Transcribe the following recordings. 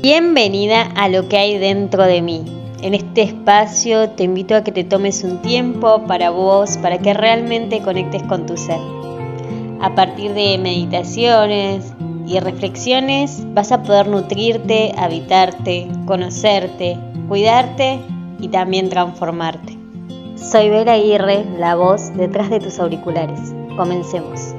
Bienvenida a lo que hay dentro de mí. En este espacio te invito a que te tomes un tiempo para vos, para que realmente conectes con tu ser. A partir de meditaciones y reflexiones vas a poder nutrirte, habitarte, conocerte, cuidarte y también transformarte. Soy Vera Aguirre, la voz detrás de tus auriculares. Comencemos.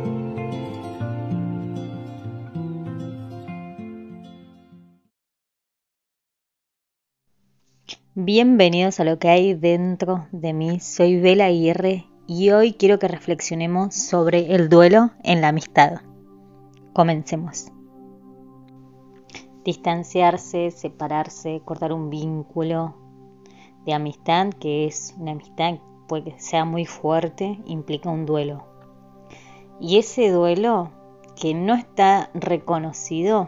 Bienvenidos a lo que hay dentro de mí. Soy Bela Aguirre y hoy quiero que reflexionemos sobre el duelo en la amistad. Comencemos. Distanciarse, separarse, cortar un vínculo de amistad, que es una amistad puede sea muy fuerte, implica un duelo. Y ese duelo que no está reconocido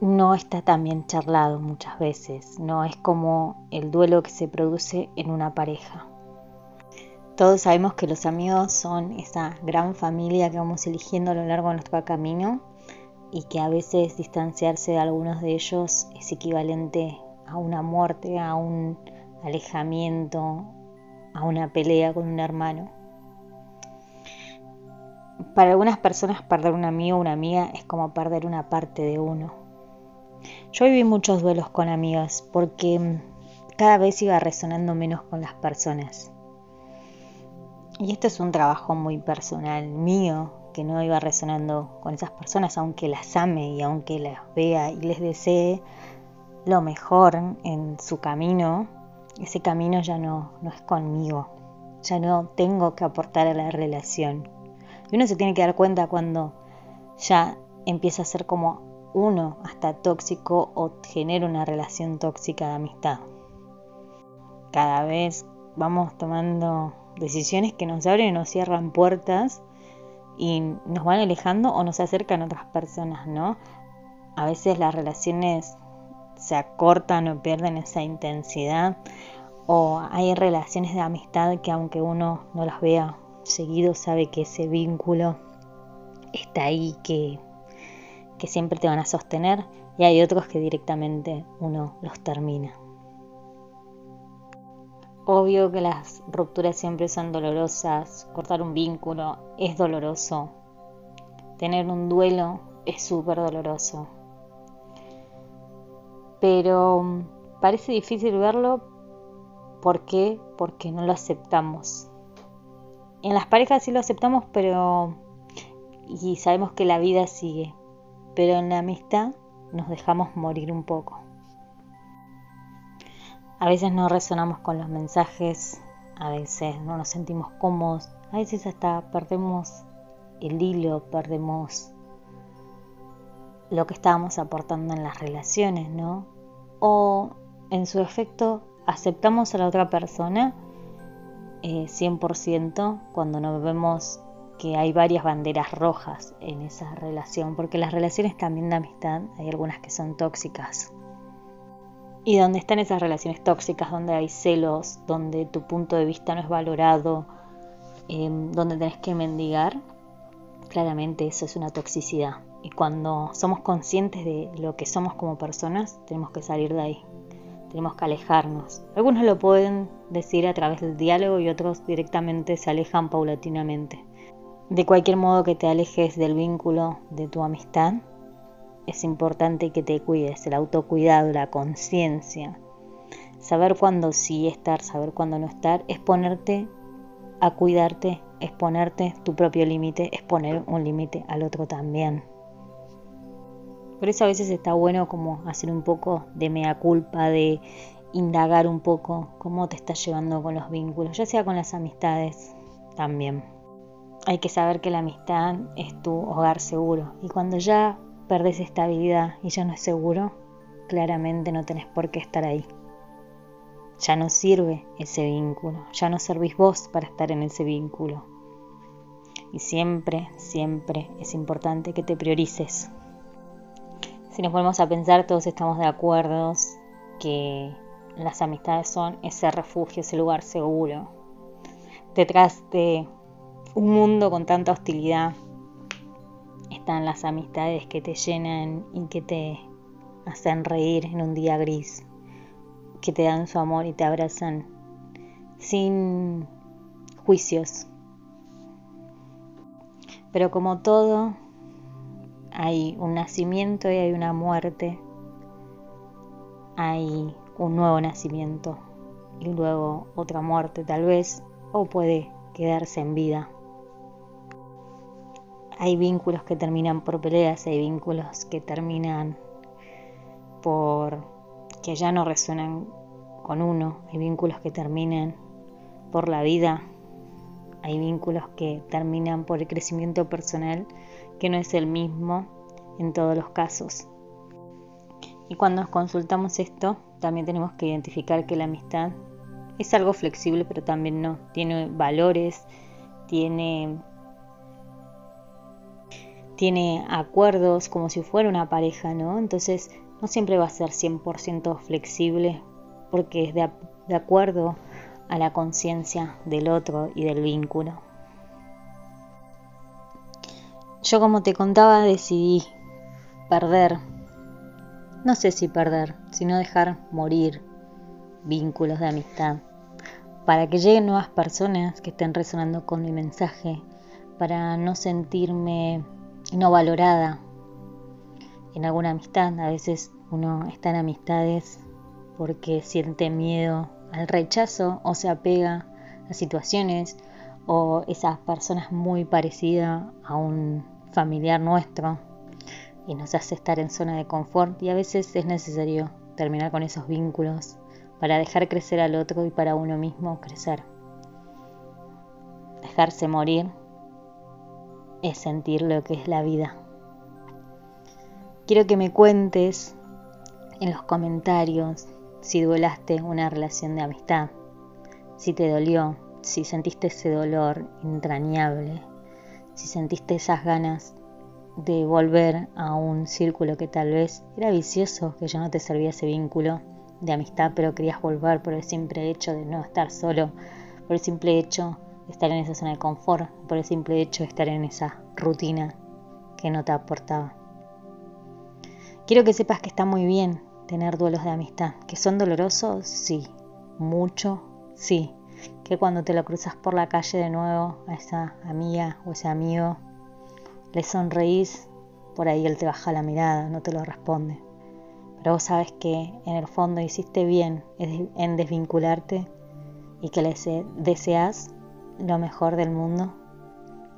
no está tan bien charlado muchas veces, no es como el duelo que se produce en una pareja. Todos sabemos que los amigos son esa gran familia que vamos eligiendo a lo largo de nuestro camino y que a veces distanciarse de algunos de ellos es equivalente a una muerte, a un alejamiento, a una pelea con un hermano. Para algunas personas perder un amigo o una amiga es como perder una parte de uno yo viví muchos duelos con amigas porque mm, cada vez iba resonando menos con las personas. Y esto es un trabajo muy personal mío, que no iba resonando con esas personas, aunque las ame y aunque las vea y les desee lo mejor en su camino, ese camino ya no, no es conmigo, ya no tengo que aportar a la relación. Y uno se tiene que dar cuenta cuando ya empieza a ser como uno hasta tóxico o genera una relación tóxica de amistad. Cada vez vamos tomando decisiones que nos abren y nos cierran puertas y nos van alejando o nos acercan a otras personas, ¿no? A veces las relaciones se acortan o pierden esa intensidad o hay relaciones de amistad que aunque uno no las vea seguido sabe que ese vínculo está ahí, que que siempre te van a sostener y hay otros que directamente uno los termina. Obvio que las rupturas siempre son dolorosas, cortar un vínculo es doloroso, tener un duelo es súper doloroso, pero mm, parece difícil verlo ¿por qué? Porque no lo aceptamos. En las parejas sí lo aceptamos, pero y sabemos que la vida sigue pero en la amistad nos dejamos morir un poco. A veces no resonamos con los mensajes, a veces no nos sentimos cómodos, a veces hasta perdemos el hilo, perdemos lo que estábamos aportando en las relaciones, ¿no? O en su efecto aceptamos a la otra persona 100% eh, cuando nos vemos que hay varias banderas rojas en esa relación, porque las relaciones también de amistad hay algunas que son tóxicas. Y donde están esas relaciones tóxicas, donde hay celos, donde tu punto de vista no es valorado, em, donde tenés que mendigar, claramente eso es una toxicidad. Y cuando somos conscientes de lo que somos como personas, tenemos que salir de ahí, tenemos que alejarnos. Algunos lo pueden decir a través del diálogo y otros directamente se alejan paulatinamente. De cualquier modo que te alejes del vínculo de tu amistad, es importante que te cuides, el autocuidado, la conciencia. Saber cuándo sí estar, saber cuándo no estar, es ponerte a cuidarte, es ponerte tu propio límite, es poner un límite al otro también. Por eso a veces está bueno como hacer un poco de mea culpa, de indagar un poco cómo te estás llevando con los vínculos, ya sea con las amistades también hay que saber que la amistad es tu hogar seguro. Y cuando ya perdes estabilidad y ya no es seguro, claramente no tenés por qué estar ahí. Ya no sirve ese vínculo, ya no servís vos para estar en ese vínculo. Y siempre, siempre es importante que te priorices. Si nos ponemos a pensar, todos estamos de acuerdo que las amistades son ese refugio, ese lugar seguro. Detrás de un mundo con tanta hostilidad, están las amistades que te llenan y que te hacen reír en un día gris, que te dan su amor y te abrazan sin juicios. Pero como todo, hay un nacimiento y hay una muerte, hay un nuevo nacimiento y luego otra muerte tal vez, o puede quedarse en vida. Hay vínculos que terminan por peleas, hay vínculos que terminan por que ya no resuenan con uno, hay vínculos que terminan por la vida, hay vínculos que terminan por el crecimiento personal que no es el mismo en todos los casos. Y cuando nos consultamos esto, también tenemos que identificar que la amistad es algo flexible, pero también no. Tiene valores, tiene, tiene acuerdos como si fuera una pareja, ¿no? Entonces no siempre va a ser 100% flexible porque es de, de acuerdo a la conciencia del otro y del vínculo. Yo como te contaba decidí perder, no sé si perder, sino dejar morir vínculos de amistad, para que lleguen nuevas personas que estén resonando con mi mensaje, para no sentirme no valorada en alguna amistad. A veces uno está en amistades porque siente miedo al rechazo o se apega a situaciones o esas personas muy parecidas a un familiar nuestro y nos hace estar en zona de confort y a veces es necesario terminar con esos vínculos para dejar crecer al otro y para uno mismo crecer. Dejarse morir es sentir lo que es la vida. Quiero que me cuentes en los comentarios si duelaste una relación de amistad, si te dolió, si sentiste ese dolor entrañable, si sentiste esas ganas de volver a un círculo que tal vez era vicioso, que ya no te servía ese vínculo de amistad, pero querías volver por el simple hecho de no estar solo, por el simple hecho estar en esa zona de confort, por el simple hecho de estar en esa rutina que no te aportaba. Quiero que sepas que está muy bien tener duelos de amistad. ¿Que son dolorosos? Sí. Mucho, sí. Que cuando te lo cruzas por la calle de nuevo a esa amiga o ese amigo, le sonreís, por ahí él te baja la mirada, no te lo responde. Pero vos sabes que en el fondo hiciste bien en desvincularte y que le deseas lo mejor del mundo,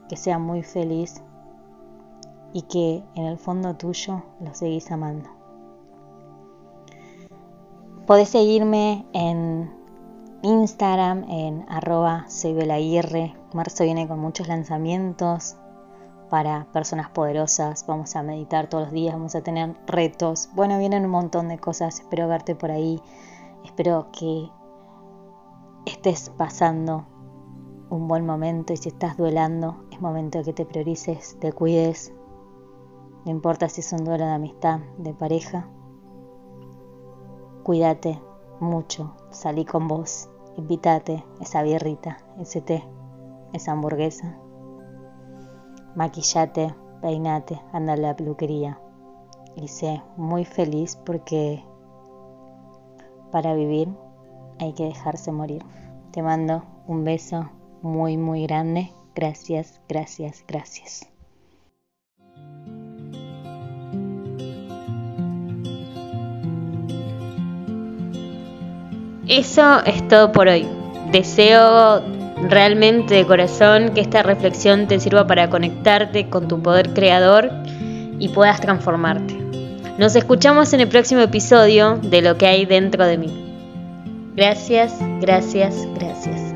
que sea muy feliz y que en el fondo tuyo lo seguís amando. Podés seguirme en Instagram en arroba Marzo viene con muchos lanzamientos para personas poderosas. Vamos a meditar todos los días, vamos a tener retos. Bueno, vienen un montón de cosas. Espero verte por ahí. Espero que estés pasando un buen momento y si estás duelando, es momento de que te priorices, te cuides. No importa si es un duelo de amistad, de pareja, Cuídate mucho, salí con vos, invítate esa birrita, ese té, esa hamburguesa. Maquillate, peinate, anda a la peluquería. Y sé muy feliz porque para vivir hay que dejarse morir. Te mando un beso muy, muy grande. Gracias, gracias, gracias. Eso es todo por hoy. Deseo realmente de corazón que esta reflexión te sirva para conectarte con tu poder creador y puedas transformarte. Nos escuchamos en el próximo episodio de Lo que hay dentro de mí. Gracias, gracias, gracias.